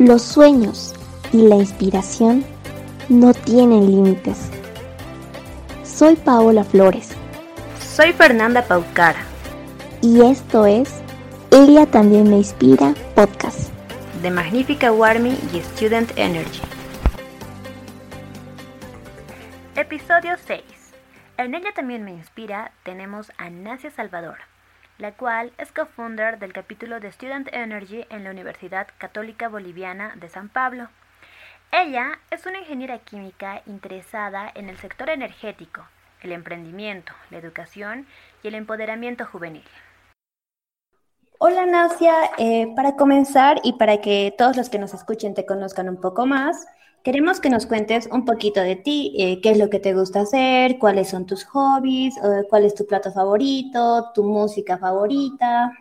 Los sueños y la inspiración no tienen límites. Soy Paola Flores. Soy Fernanda Paucara. Y esto es Ella también me inspira podcast. De Magnífica Warmy y Student Energy. Episodio 6. En ella también me inspira tenemos a Nacia Salvador, la cual es co-founder del capítulo de Student Energy en la Universidad Católica Boliviana de San Pablo. Ella es una ingeniera química interesada en el sector energético, el emprendimiento, la educación y el empoderamiento juvenil. Hola Nacia, eh, para comenzar y para que todos los que nos escuchen te conozcan un poco más, Queremos que nos cuentes un poquito de ti, eh, qué es lo que te gusta hacer, cuáles son tus hobbies, eh, cuál es tu plato favorito, tu música favorita.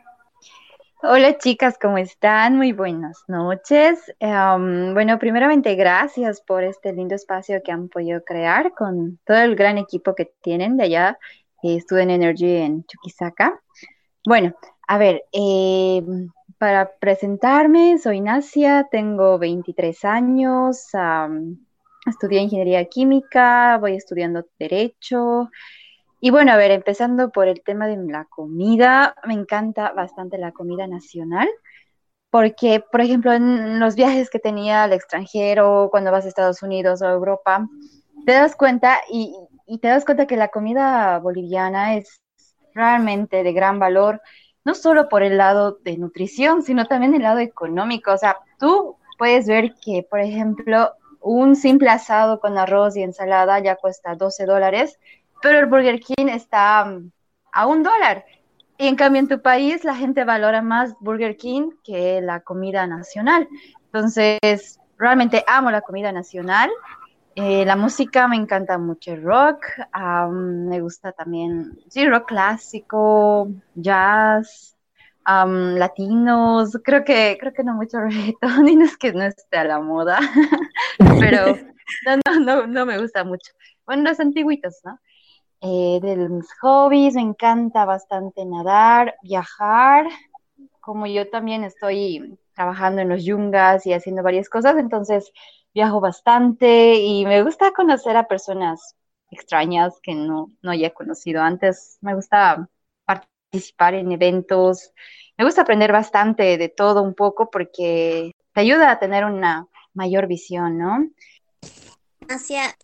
Hola chicas, ¿cómo están? Muy buenas noches. bueno, primeramente gracias por este lindo espacio que han podido crear con todo el gran equipo que tienen de allá, eh, Student Energy en Chuquisaca. Bueno, a ver, eh, para presentarme, soy Nacia, tengo 23 años, estudié ingeniería química, voy estudiando derecho. Y bueno, a ver, empezando por el tema de la comida, me encanta bastante la comida nacional, porque, por ejemplo, en los viajes que tenía al extranjero, cuando vas a Estados Unidos o Europa, te das cuenta y, y te das cuenta que la comida boliviana es realmente de gran valor no solo por el lado de nutrición, sino también el lado económico. O sea, tú puedes ver que, por ejemplo, un simple asado con arroz y ensalada ya cuesta 12 dólares, pero el Burger King está mm, a un dólar. Y en cambio en tu país la gente valora más Burger King que la comida nacional. Entonces, realmente amo la comida nacional eh, la música me encanta mucho el rock, me gusta también, sí, rock clásico, jazz, latinos, creo que, creo que no mucho reggaetón y no es que no esté a la moda, pero no, no, no, me gusta mucho. Bueno, los antiguitos, ¿no? Eh, de mis hobbies, me encanta bastante nadar, viajar, como yo también estoy trabajando en los yungas y haciendo varias cosas, entonces viajo bastante y me gusta conocer a personas extrañas que no, no haya conocido antes. Me gusta participar en eventos. Me gusta aprender bastante de todo un poco porque te ayuda a tener una mayor visión, ¿no? Hacia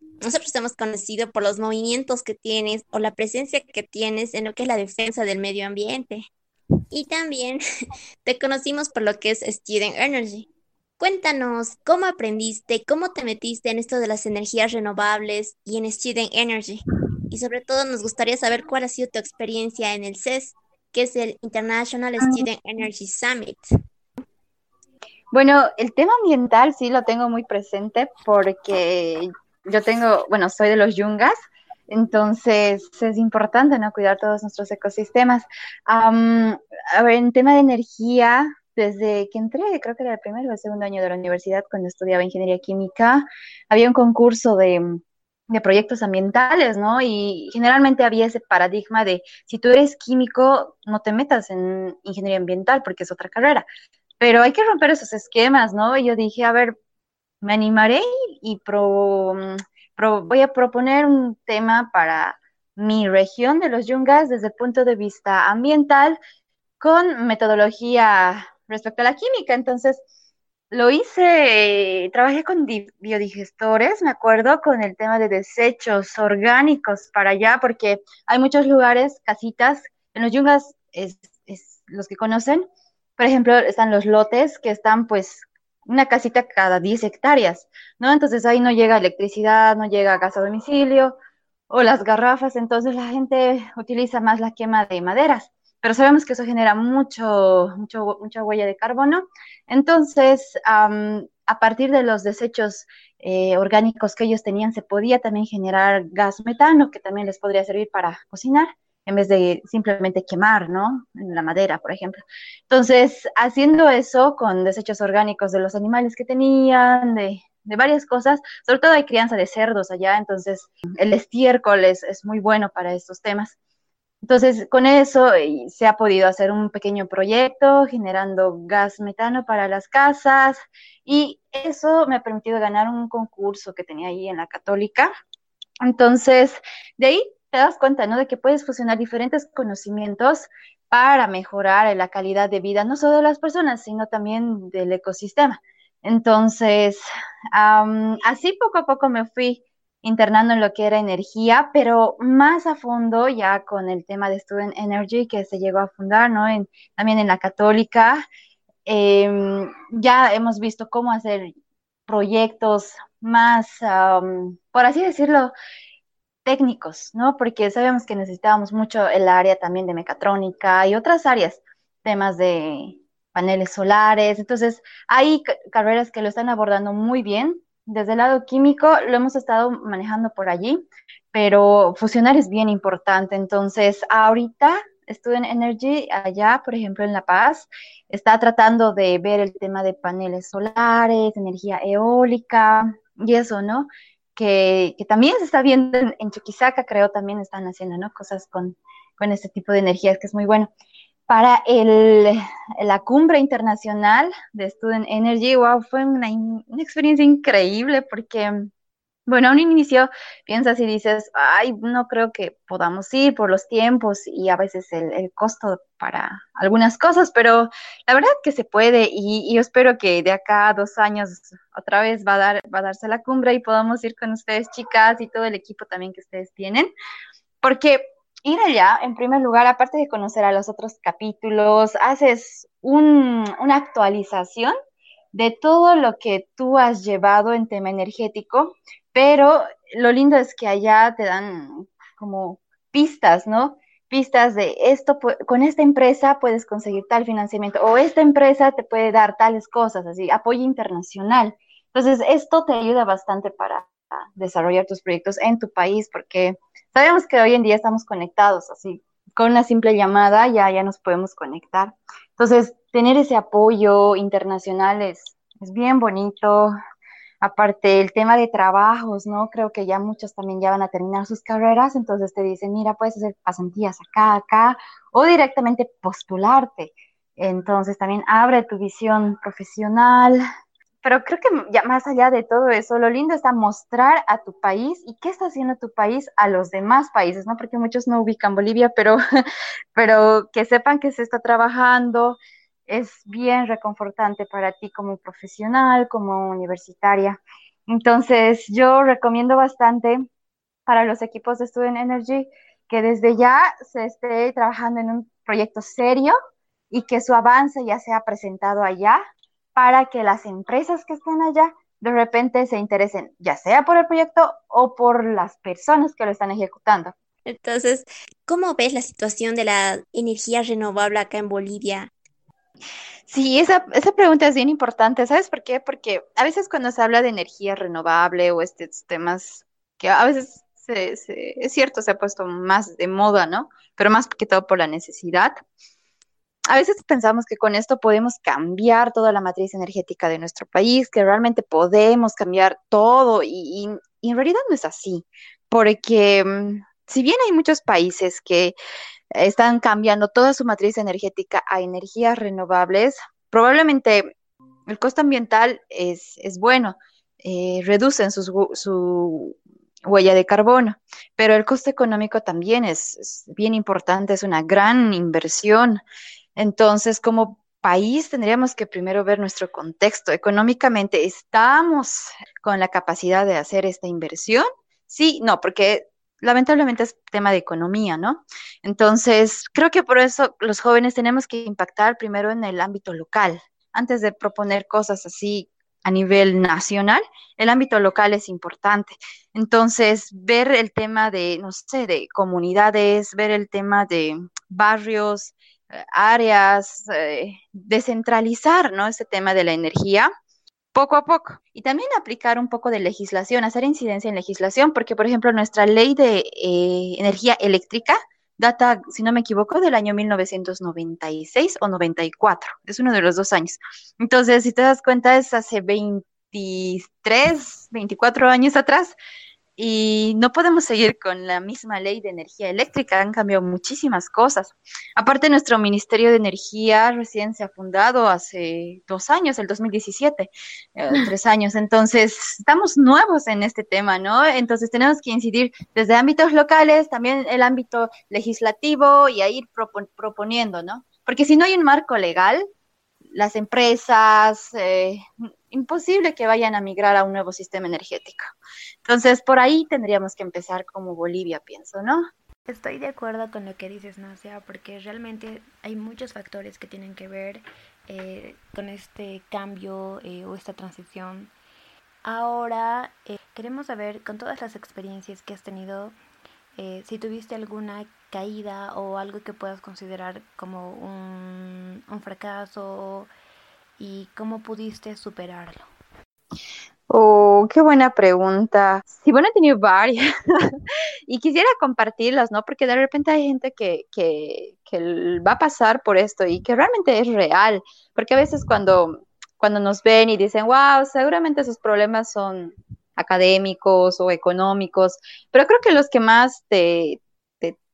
nosotros hemos conocido por los movimientos que tienes o la presencia que tienes en lo que es la defensa del medio ambiente. Y también te conocimos por lo que es Student Energy. Cuéntanos, ¿cómo aprendiste, cómo te metiste en esto de las energías renovables y en Student Energy? Y sobre todo nos gustaría saber cuál ha sido tu experiencia en el CES, que es el International Student Energy Summit. Bueno, el tema ambiental sí lo tengo muy presente porque yo tengo, bueno, soy de los yungas, entonces es importante no cuidar todos nuestros ecosistemas. a ver, en tema de energía, desde que entré, creo que era el primero o el segundo año de la universidad, cuando estudiaba ingeniería química, había un concurso de, proyectos ambientales, ¿no? Y generalmente había ese paradigma de si tú eres químico, no te metas en ingeniería ambiental porque es otra carrera. Pero hay que romper esos esquemas, ¿no? Y yo dije, a ver, me animaré y voy a proponer un tema para mi región de los yungas desde el punto de vista ambiental con metodología respecto a la química. Entonces, lo hice, trabajé con biodigestores, me acuerdo, con el tema de desechos orgánicos para allá, porque hay muchos lugares, casitas, en los yungas, es, los que conocen, por ejemplo, están los lotes que están pues una casita cada 10 hectáreas, ¿no? Entonces ahí no llega electricidad, no llega gas a domicilio o las garrafas, entonces la gente utiliza más la quema de maderas pero sabemos que eso genera mucho, mucho mucha huella de carbono. Entonces, a partir de los desechos eh, orgánicos que ellos tenían, se podía también generar gas metano, que también les podría servir para cocinar, en vez de simplemente quemar, ¿no? En la madera, por ejemplo. Entonces, haciendo eso con desechos orgánicos de los animales que tenían, de, varias cosas, sobre todo hay crianza de cerdos allá, entonces el estiércol es, es muy bueno para estos temas. Entonces, con eso se ha podido hacer un pequeño proyecto generando gas metano para las casas y eso me ha permitido ganar un concurso que tenía ahí en la católica. Entonces, de ahí te das cuenta, ¿no? De que puedes fusionar diferentes conocimientos para mejorar la calidad de vida, no solo de las personas, sino también del ecosistema. Entonces, así poco a poco me fui internando en lo que era energía, pero más a fondo ya con el tema de Student Energy que se llegó a fundar, ¿no? En, también en la católica, em, ya hemos visto cómo hacer proyectos más, por así decirlo, técnicos, ¿no? Porque sabemos que necesitábamos mucho el área también de mecatrónica y otras áreas, temas de paneles solares. Entonces, hay carreras que lo están abordando muy bien. Desde el lado químico lo hemos estado manejando por allí, pero fusionar es bien importante. Entonces, ahorita Student Energy allá, por ejemplo, en La Paz, está tratando de ver el tema de paneles solares, energía eólica y eso, ¿no? Que, también se está viendo en, Chuquisaca, creo, también están haciendo, ¿no? Cosas con, con este tipo de energías, que es muy bueno para el, la cumbre internacional de Student Energy, wow, fue una, una, experiencia increíble porque, bueno, a un inicio piensas y dices, ay, no creo que podamos ir por los tiempos y a veces el, costo para algunas cosas, pero la verdad que se puede y, y, yo espero que de acá a dos años otra vez va a, dar, va a darse la cumbre y podamos ir con ustedes, chicas, y todo el equipo también que ustedes tienen, porque ir allá, en primer lugar, aparte de conocer a los otros capítulos, haces una actualización de todo lo que tú has llevado en tema energético, pero lo lindo es que allá te dan como pistas, ¿no? Pistas de esto, con esta empresa puedes conseguir tal financiamiento o esta empresa te puede dar tales cosas, así, apoyo internacional. Entonces, esto te ayuda bastante para desarrollar tus proyectos en tu país, porque sabemos que hoy en día estamos conectados, así, con una simple llamada ya, ya nos podemos conectar. Entonces, tener ese apoyo internacional es, es bien bonito. Aparte, el tema de trabajos, ¿no? Creo que ya muchos también ya van a terminar sus carreras, entonces te dicen, mira, puedes hacer pasantías acá, acá, o directamente postularte. Entonces, también abre tu visión profesional, pero creo que ya más allá de todo eso, lo lindo está mostrar a tu país y qué está haciendo tu país a los demás países, ¿no? Porque muchos no ubican Bolivia, pero, pero que sepan que se está trabajando es bien reconfortante para ti como profesional, como universitaria. Entonces, yo recomiendo bastante para los equipos de Student Energy que desde ya se esté trabajando en un proyecto serio y que su avance ya sea presentado allá para que las empresas que estén allá de repente se interesen, ya sea por el proyecto o por las personas que lo están ejecutando. Entonces, ¿cómo ves la situación de la energía renovable acá en Bolivia? Sí, esa, esa pregunta es bien importante. ¿Sabes por qué? Porque a veces cuando se habla de energía renovable o estos temas que a veces es cierto, se ha puesto más de moda, ¿no? Pero más que todo por la necesidad a veces pensamos que con esto podemos cambiar toda la matriz energética de nuestro país, que realmente podemos cambiar todo y, en realidad no es así, porque mm, si bien hay muchos países que están cambiando toda su matriz energética a energías renovables, probablemente el costo ambiental es, es bueno, eh, reducen su huella de carbono, pero el costo económico también es, es bien importante, es una gran inversión. Entonces, como país tendríamos que primero ver nuestro contexto. Económicamente, ¿estamos con la capacidad de hacer esta inversión? Sí, no, porque lamentablemente es tema de economía, ¿no? Entonces, creo que por eso los jóvenes tenemos que impactar primero en el ámbito local, antes de proponer cosas así a nivel nacional, el ámbito local es importante. Entonces, ver el tema de, no sé, de comunidades, ver el tema de barrios, áreas, eh, descentralizar, ¿no? Ese tema de la energía poco a poco. Y también aplicar un poco de legislación, hacer incidencia en legislación, porque, por ejemplo, nuestra ley de eh, energía eléctrica data, si no me equivoco, del año 1996 o 94. Es uno de los dos años. Entonces, si te das cuenta, es hace 23, 24 años atrás. Y no podemos seguir con la misma ley de energía eléctrica, han cambiado muchísimas cosas. Aparte, nuestro Ministerio de Energía recién se ha fundado hace dos años, el 2017, eh, tres años, entonces estamos nuevos en este tema, ¿no? Entonces tenemos que incidir desde ámbitos locales, también el ámbito legislativo y a ir proponiendo, ¿no? Porque si no hay un marco legal, las empresas, eh, imposible que vayan a migrar a un nuevo sistema energético. Entonces, por ahí tendríamos que empezar como Bolivia, pienso, ¿no? Estoy de acuerdo con lo que dices, Nacia, porque realmente hay muchos factores que tienen que ver eh, con este cambio eh, o esta transición. Ahora, eh, queremos saber, con todas las experiencias que has tenido, si tuviste alguna caída o algo que puedas considerar como un fracaso y cómo pudiste superarlo? Oh, qué buena pregunta. Sí, bueno, he tenido varias y quisiera compartirlas, ¿no? Porque de repente hay gente que, que, va a pasar por esto y que realmente es real, porque a veces cuando, cuando nos ven y dicen, wow, seguramente esos problemas son académicos o económicos, pero creo que los que más te,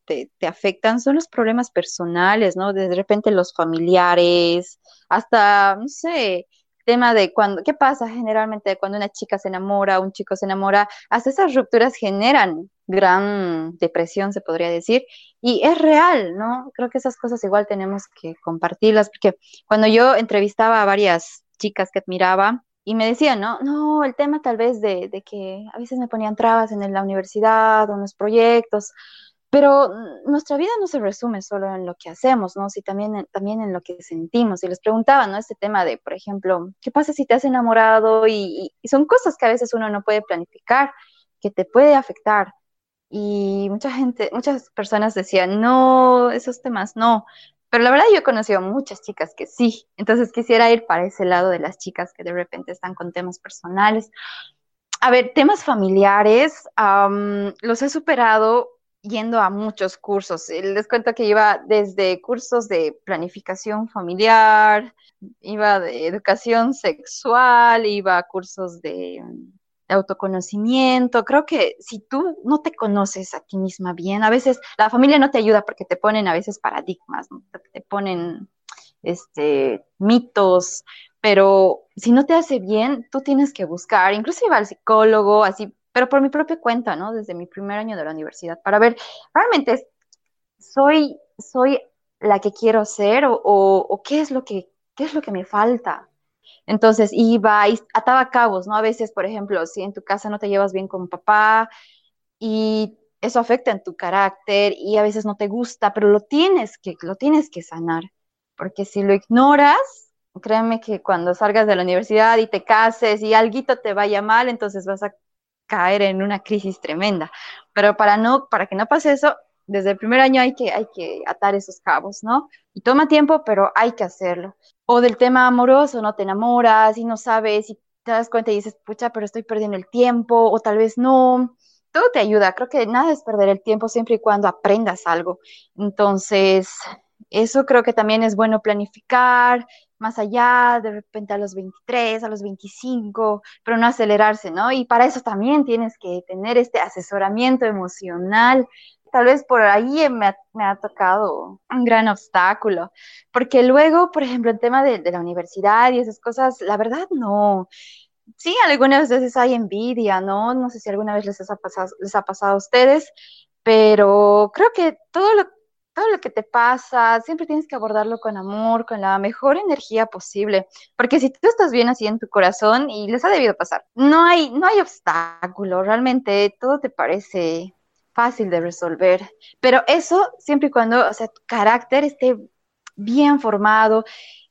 te, afectan son los problemas personales, ¿no? De repente los familiares, hasta, no sé, tema de cuando, ¿qué pasa generalmente cuando una chica se enamora, un chico se enamora? Hasta esas rupturas generan gran depresión, se podría decir, y es real, ¿no? Creo que esas cosas igual tenemos que compartirlas, porque cuando yo entrevistaba a varias chicas que admiraba, y me decían, no, no, el tema tal vez de, de que a veces me ponían trabas en la universidad o en los proyectos, pero nuestra vida no se resume solo en lo que hacemos, ¿no? Sí, también, también en lo que sentimos. Y les preguntaba, ¿no? Este tema de, por ejemplo, ¿qué pasa si te has enamorado? Y, son cosas que a veces uno no puede planificar, que te puede afectar. Y mucha gente, muchas personas decían, no, esos temas no. Pero la verdad yo he conocido muchas chicas que sí. Entonces quisiera ir para ese lado de las chicas que de repente están con temas personales. A ver, temas familiares, los he superado yendo a muchos cursos. Eh, les cuento que iba desde cursos de planificación familiar, iba de educación sexual, iba a cursos de, autoconocimiento. Creo que si tú no te conoces a ti misma bien, a veces la familia no te ayuda porque te ponen a veces paradigmas, te ponen este, mitos, pero si no te hace bien, tú tienes que buscar, incluso iba al psicólogo, así pero por mi propia cuenta, ¿no? Desde mi primer año de la universidad, para ver, realmente soy, soy la que quiero ser o, qué, es lo que, qué es lo que me falta. Entonces iba y ataba cabos, ¿no? A veces, por ejemplo, si en tu casa no te llevas bien con papá y eso afecta en tu carácter y a veces no te gusta, pero lo tienes que, lo tienes que sanar, porque si lo ignoras, créeme que cuando salgas de la universidad y te cases y algo te vaya mal, entonces vas a caer en una crisis tremenda. Pero para, no, para que no pase eso, desde el primer año hay que, hay que atar esos cabos, ¿no? Y toma tiempo, pero hay que hacerlo. O del tema amoroso, no te enamoras y no sabes y te das cuenta y dices, pucha, pero estoy perdiendo el tiempo, o tal vez no. Todo te ayuda. Creo que nada es perder el tiempo siempre y cuando aprendas algo. Entonces, eso creo que también es bueno planificar, más allá, de repente a los 23, a los 25, pero no acelerarse, ¿no? Y para eso también tienes que tener este asesoramiento emocional. Tal vez por ahí me ha, tocado un gran obstáculo, porque luego, por ejemplo, el tema de, la universidad y esas cosas, la verdad no. Sí, algunas veces hay envidia, ¿no? No sé si alguna vez les ha pasado, les ha pasado a ustedes, pero creo que todo lo todo lo que te pasa, siempre tienes que abordarlo con amor, con la mejor energía posible, porque si tú estás bien así en tu corazón y les ha debido pasar, no hay, no hay obstáculo, realmente todo te parece fácil de resolver, pero eso siempre y cuando, o sea, tu carácter esté bien formado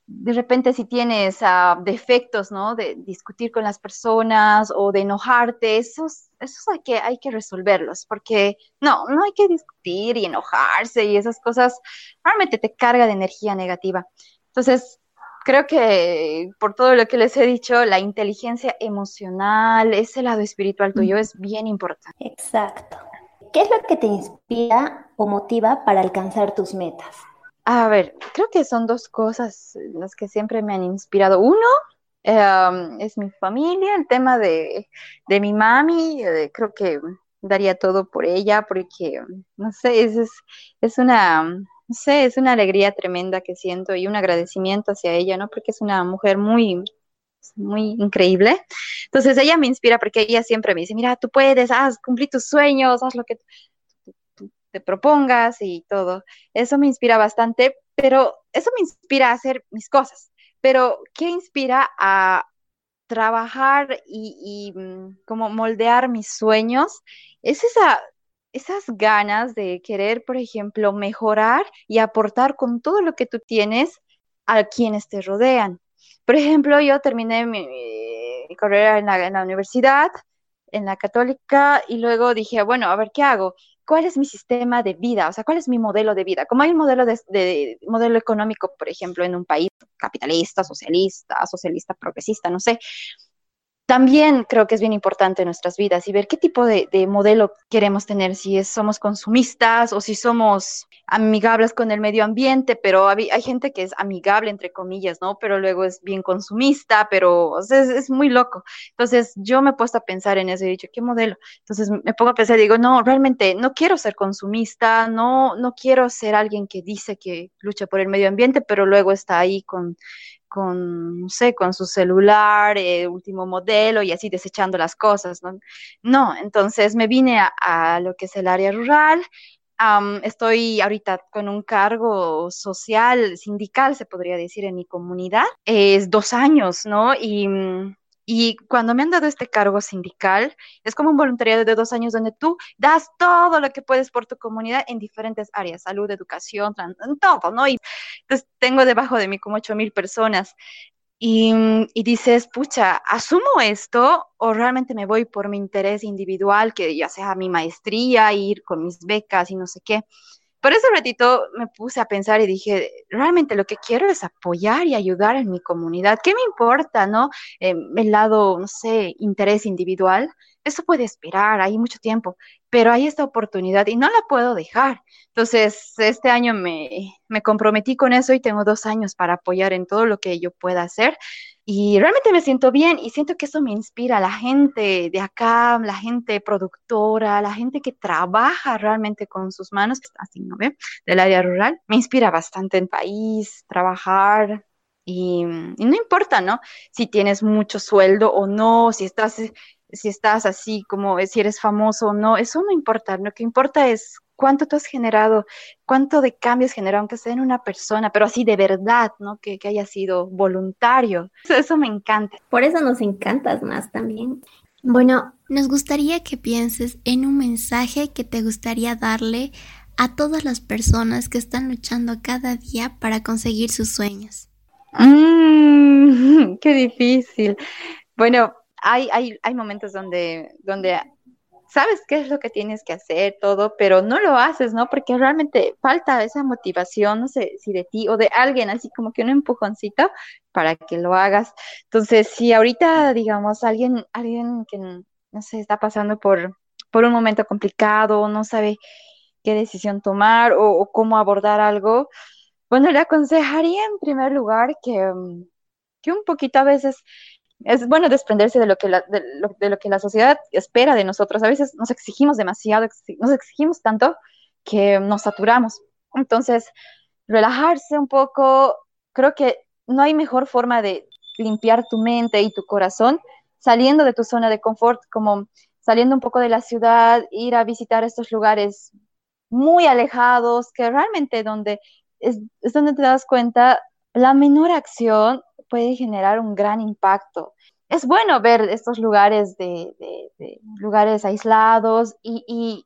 de repente si tienes uh, defectos, ¿no? De discutir con las personas o de enojarte, esos, esos hay, que, hay que resolverlos, porque no, no hay que discutir y enojarse y esas cosas realmente te carga de energía negativa. Entonces, creo que por todo lo que les he dicho, la inteligencia emocional, ese lado espiritual tuyo es bien importante. Exacto. ¿Qué es lo que te inspira o motiva para alcanzar tus metas? A ver, creo que son dos cosas las que siempre me han inspirado. Uno, em, es mi familia, el tema de, mi mami, eh, creo que daría todo por ella porque, no sé, es, es, una, no sé, es una alegría tremenda que siento y un agradecimiento hacia ella, ¿no? Porque es una mujer muy, muy increíble. Entonces ella me inspira porque ella siempre me dice, mira, tú puedes, haz, cumplir tus sueños, haz lo que te propongas y todo. Eso me inspira bastante, pero eso me inspira a hacer mis cosas. Pero, ¿qué inspira a trabajar y, mm, como moldear mis sueños? Es esa, esas ganas de querer, por ejemplo, mejorar y aportar con todo lo que tú tienes a quienes te rodean. Por ejemplo, yo terminé mi, carrera en la, en la, universidad, en la católica, y luego dije, bueno, a ver, ¿qué hago? ¿Cuál es mi sistema de vida? O sea, ¿cuál es mi modelo de vida? Como hay un modelo de modelo económico, por ejemplo, en un país capitalista, socialista, socialista progresista, no sé, también creo que es bien importante en nuestras vidas y ver qué tipo de, modelo queremos tener, si somos consumistas o si somos amigables con el medio ambiente, pero hay, gente que es amigable, entre comillas, ¿no? Pero luego es bien consumista, pero es, es, muy loco. Entonces yo me he puesto a pensar en eso y he dicho, ¿qué modelo? Entonces me pongo a pensar y digo, no, realmente no quiero ser consumista, no, no quiero ser alguien que dice que lucha por el medio ambiente, pero luego está ahí con con, no sé, con su celular, eh, último modelo y así desechando las cosas, ¿no? No, entonces me vine a, lo que es el área rural. estoy ahorita con un cargo social, sindical, se podría decir, en mi comunidad. Es dos años, ¿no? Y mm, y cuando me han dado este cargo sindical, es como un voluntariado de dos años donde tú das todo lo que puedes por tu comunidad en diferentes áreas, salud, educación, todo, ¿no? Y entonces tengo debajo de mí como ocho mil personas. Y, y, dices, pucha, ¿asumo esto o realmente me voy por mi interés individual, que ya sea mi maestría, ir con mis becas y no sé qué? Por ese ratito me puse a pensar y dije, realmente lo que quiero es apoyar y ayudar en mi comunidad. ¿Qué me importa, no? Eh, el lado, no sé, interés individual. Eso puede esperar, hay mucho tiempo, pero hay esta oportunidad y no la puedo dejar. Entonces, este año me, me comprometí con eso y tengo dos años para apoyar en todo lo que yo pueda hacer. Y realmente me siento bien y siento que eso me inspira a la gente de acá, la gente productora, la gente que trabaja realmente con sus manos, así, ¿no ve? Del área rural. Me inspira bastante el país, trabajar. Y, y no importa, ¿no? Si tienes mucho sueldo o no, si estás, si estás así como si eres famoso o no, eso no importa. Lo que importa es cuánto tú has generado, cuánto de cambios generado, aunque sea en una persona, pero así de verdad, ¿no? Que, haya sido voluntario. Eso, me encanta. Por eso nos encantas más también. Bueno, nos gustaría que pienses en un mensaje que te gustaría darle a todas las personas que están luchando cada día para conseguir sus sueños. Mm, qué difícil. Bueno, hay, hay, hay momentos donde, donde sabes qué es lo que tienes que hacer, todo, pero no lo haces, ¿no? Porque realmente falta esa motivación, no sé si de ti o de alguien, así como que un empujoncito para que lo hagas. Entonces, si ahorita, digamos, alguien, alguien que, no sé, está pasando por, por un momento complicado, no sabe qué decisión tomar o, cómo abordar algo, bueno, le aconsejaría en primer lugar que, que un poquito a veces es bueno desprenderse de lo, que la, de, lo, que la sociedad espera de nosotros. A veces nos exigimos demasiado, nos exigimos tanto que nos saturamos. Entonces, relajarse un poco, creo que no hay mejor forma de limpiar tu mente y tu corazón saliendo de tu zona de confort, como saliendo un poco de la ciudad, ir a visitar estos lugares muy alejados, que realmente donde es, es donde te das cuenta la menor acción puede generar un gran impacto. Es bueno ver estos lugares de, lugares aislados y,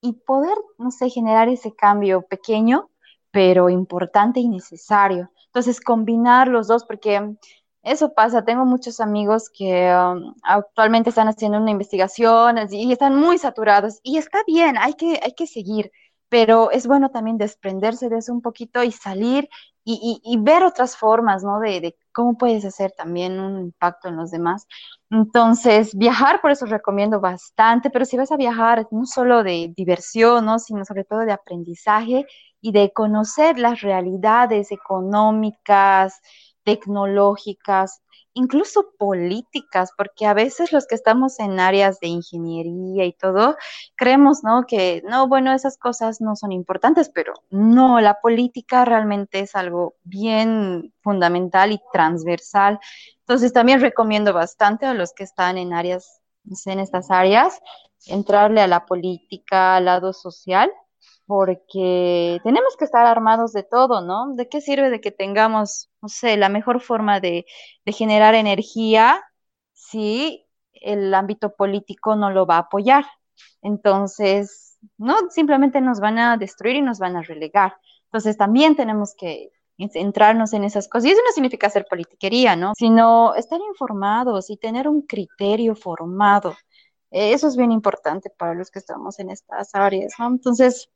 y, poder, no sé, generar ese cambio pequeño, pero importante y necesario. Entonces, combinar los dos, porque eso pasa, tengo muchos amigos que um, actualmente están haciendo una investigación y están muy saturados y está bien, hay que, hay que seguir, pero es bueno también desprenderse de eso un poquito y salir y, ver otras formas, ¿no? De, cómo puedes hacer también un impacto en los demás. Entonces, viajar, por eso recomiendo bastante, pero si vas a viajar, no solo de diversión, ¿no? Sino sobre todo de aprendizaje y de conocer las realidades económicas, tecnológicas, incluso políticas, porque a veces los que estamos en áreas de ingeniería y todo, creemos, ¿no? Que, no, bueno, esas cosas no son importantes, pero no, la política realmente es algo bien fundamental y transversal. Entonces, también recomiendo bastante a los que están en áreas, en estas áreas, entrarle a la política, al lado social, porque tenemos que estar armados de todo, ¿no? ¿De qué sirve de que tengamos, no sé, la mejor forma de, generar energía si el ámbito político no lo va a apoyar? Entonces, no, simplemente nos van a destruir y nos van a relegar. Entonces, también tenemos que centrarnos en esas cosas. Y eso no significa hacer politiquería, ¿no? Sino estar informados y tener un criterio formado eso es bien importante para los que estamos en estas áreas, ¿no? Entonces,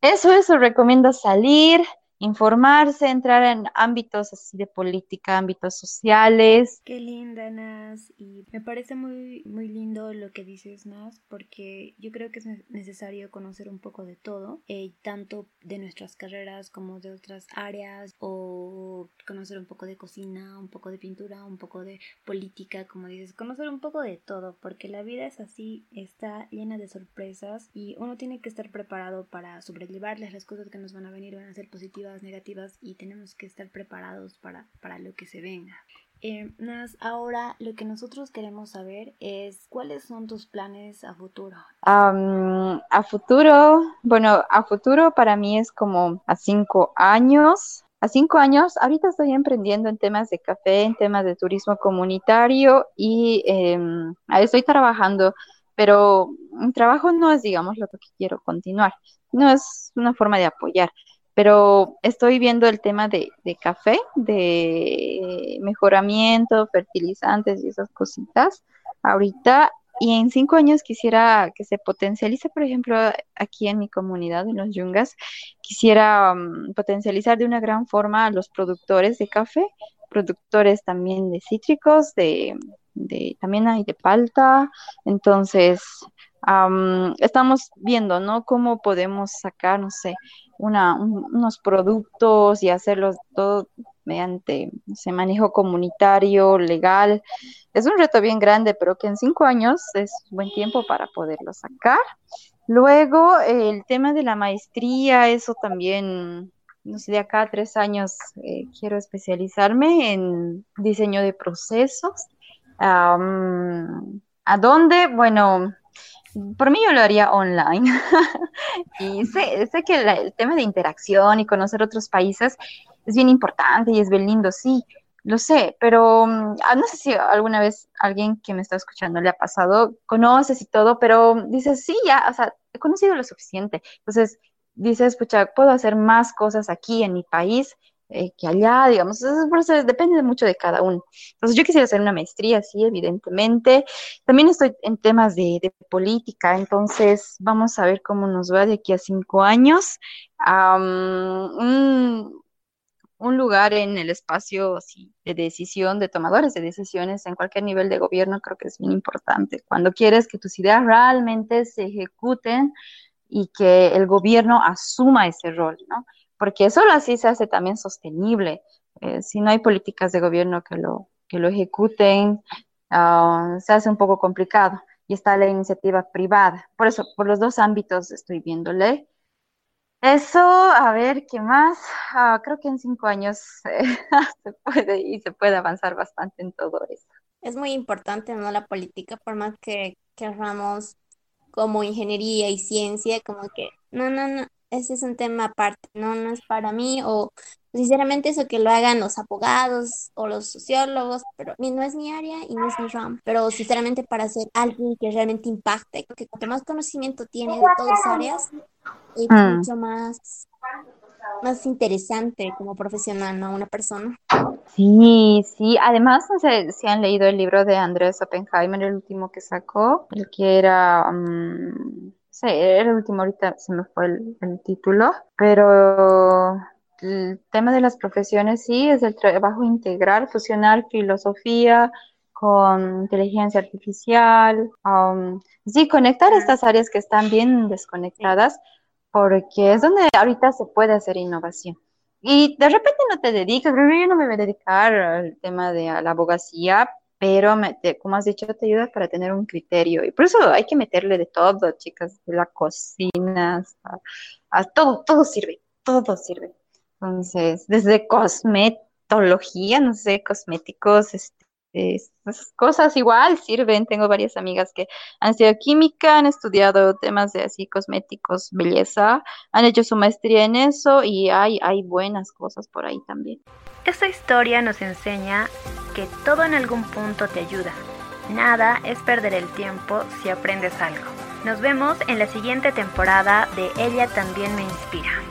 eso, eso, recomiendo salir, informarse, entrar en ámbitos así de política, ámbitos sociales. Qué linda, Nas. Y me parece muy, muy lindo lo que dices, Nas, porque yo creo que es necesario conocer un poco de todo, eh, tanto de nuestras carreras como de otras áreas, o conocer un poco de cocina, un poco de pintura, un poco de política, como dices, conocer un poco de todo, porque la vida es así, está llena de sorpresas y uno tiene que estar preparado para sobrellevarles las cosas que nos van a venir, van a ser positivas negativas y tenemos que estar preparados para, para lo que se venga. Eh, Nas, ahora lo que nosotros queremos saber es cuáles son tus planes a futuro. a futuro, bueno, a futuro para mí es como a cinco años. A cinco años, ahorita estoy emprendiendo en temas de café, en temas de turismo comunitario y em, estoy trabajando, pero un trabajo no es, digamos, lo que quiero continuar, no es una forma de apoyar pero estoy viendo el tema de, café, de mejoramiento, fertilizantes y esas cositas ahorita. Y en cinco años quisiera que se potencialice, por ejemplo, aquí en mi comunidad, en los Yungas, quisiera um, potencializar de una gran forma a los productores de café, productores también de cítricos, de, también hay de palta. Entonces, um, estamos viendo, ¿no? Cómo podemos sacar, no sé, unos productos y hacerlos todo mediante ese manejo comunitario, legal. Es un reto bien grande, pero que en cinco años es buen tiempo para poderlo sacar. Luego, el tema de la maestría, eso también, no sé, de acá a tres años eh, quiero especializarme en diseño de procesos. ¿A dónde? Bueno, por mí yo lo haría online. y sé, sé que el tema de interacción y conocer otros países es bien importante y es bien lindo, sí, lo sé, pero mm, ah, no sé si alguna vez alguien que me está escuchando le ha pasado, conoces y todo, pero dices, sí, ya, o sea, he conocido lo suficiente. Entonces dices, pucha, puedo hacer más cosas aquí en mi país eh, que allá, digamos, eso, depende mucho de cada uno. Entonces yo quisiera hacer una maestría, sí, evidentemente. También estoy en temas de, política, entonces vamos a ver cómo nos va de aquí a cinco años. un, lugar en el espacio de decisión, de tomadores de decisiones en cualquier nivel de gobierno, creo que es bien importante. Cuando quieres que tus ideas realmente se ejecuten y que el gobierno asuma ese rol, ¿no? Porque solo así se hace también sostenible. Eh, si no hay políticas de gobierno que lo, que lo ejecuten, ah, se hace un poco complicado y está la iniciativa privada. Por eso, por los dos ámbitos estoy viéndole. Eso, a ver, ¿qué más? Ah, creo que en cinco años se puede y se puede avanzar bastante en todo eso. Es muy importante, ¿no? La política, por más que querramos como ingeniería y ciencia, como que, no, no, no, ese es un tema aparte, no, no es para mí, o sinceramente eso que lo hagan los abogados o los sociólogos, pero no es mi área y no es mi ramo, pero sinceramente para ser alguien que realmente impacte, porque cuanto más conocimiento tiene de todas las áreas, es mm. mucho más, más interesante como profesional, ¿no? Una persona. Sí, sí, además no sé si han leído el libro de Andrés Oppenheimer, el último que sacó, el que era... Mm, Sí, el último, ahorita se me fue el, título, pero el tema de las profesiones sí es el trabajo integral, fusionar filosofía con inteligencia artificial, um, sí, conectar estas áreas que están bien desconectadas, porque es donde ahorita se puede hacer innovación. y de repente no te dedicas, yo no me voy a dedicar al tema de la abogacía, pero como has dicho, te ayuda para tener un criterio. Y por eso hay que meterle de todo, chicas, de la cocina a todo, todo sirve, todo sirve. Entonces, desde cosmetología, no sé, cosméticos, este, estas cosas igual sirven. Tengo varias amigas que han sido química, han estudiado temas de así cosméticos, belleza, han hecho su maestría en eso y hay, hay buenas cosas por ahí también. Esta historia nos enseña que todo en algún punto te ayuda. Nada es perder el tiempo si aprendes algo. Nos vemos en la siguiente temporada de Ella también me inspira.